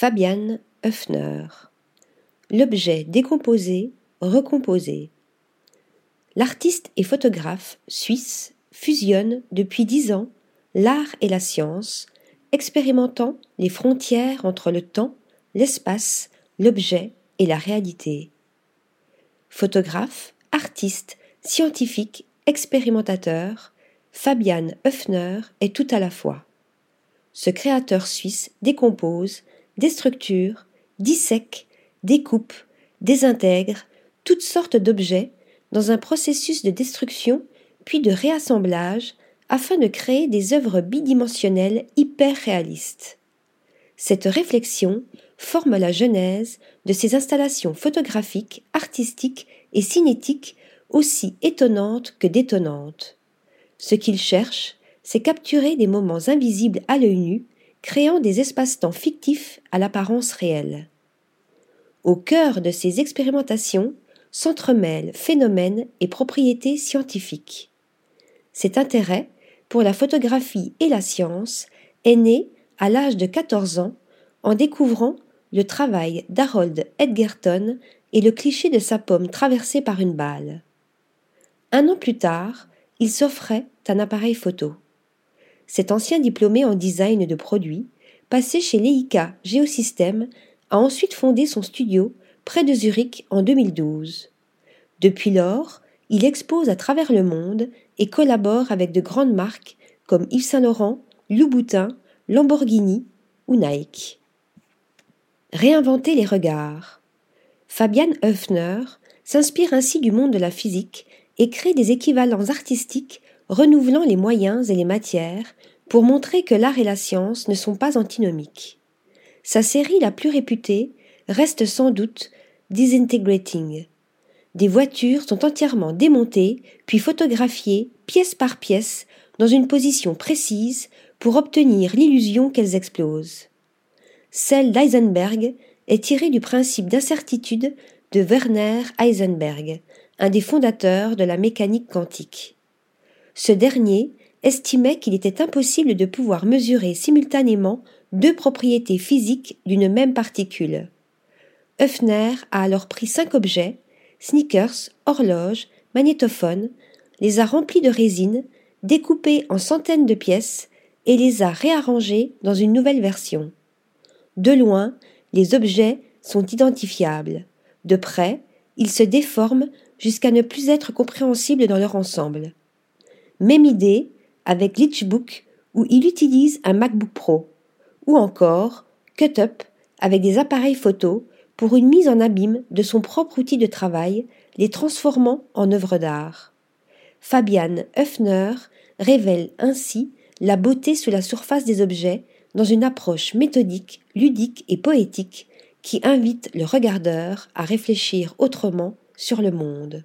Fabian Höfner. L'objet décomposé, recomposé. L'artiste et photographe suisse fusionne depuis dix ans l'art et la science, expérimentant les frontières entre le temps, l'espace, l'objet et la réalité. Photographe, artiste, scientifique, expérimentateur, Fabian Höfner est tout à la fois. Ce créateur suisse décompose, déstructure, dissèque, découpe, désintègre toutes sortes d'objets dans un processus de destruction puis de réassemblage afin de créer des œuvres bidimensionnelles hyper réalistes. Cette réflexion forme la genèse de ces installations photographiques, artistiques et cinétiques aussi étonnantes que détonnantes. Ce qu'il cherche, c'est capturer des moments invisibles à l'œil nu, créant des espaces-temps fictifs à l'apparence réelle. Au cœur de ces expérimentations s'entremêlent phénomènes et propriétés scientifiques. Cet intérêt pour la photographie et la science est né à l'âge de 14 ans en découvrant le travail d'Harold Edgerton et le cliché de sa pomme traversée par une balle. Un an plus tard, il s'offrait un appareil photo. Cet ancien diplômé en design de produits, passé chez Leica Geosystem, a ensuite fondé son studio près de Zurich en 2012. Depuis lors, il expose à travers le monde et collabore avec de grandes marques comme Yves Saint Laurent, Louboutin, Lamborghini ou Nike. Réinventer les regards. Fabian Höfner s'inspire ainsi du monde de la physique et crée des équivalents artistiques renouvelant les moyens et les matières pour montrer que l'art et la science ne sont pas antinomiques. Sa série la plus réputée reste sans doute Disintegrating. Des voitures sont entièrement démontées, puis photographiées pièce par pièce dans une position précise pour obtenir l'illusion qu'elles explosent. Celle d'Eisenberg est tirée du principe d'incertitude de Werner Heisenberg, un des fondateurs de la mécanique quantique. Ce dernier estimait qu'il était impossible de pouvoir mesurer simultanément deux propriétés physiques d'une même particule. Höfner a alors pris cinq objets, sneakers, horloges, magnétophones, les a remplis de résine, découpés en centaines de pièces et les a réarrangés dans une nouvelle version. De loin, les objets sont identifiables. De près, ils se déforment jusqu'à ne plus être compréhensibles dans leur ensemble. Même idée avec Glitchbook où il utilise un MacBook Pro, ou encore CutUp avec des appareils photo pour une mise en abîme de son propre outil de travail, les transformant en œuvres d'art. Fabian Höfner révèle ainsi la beauté sous la surface des objets dans une approche méthodique, ludique et poétique qui invite le regardeur à réfléchir autrement sur le monde.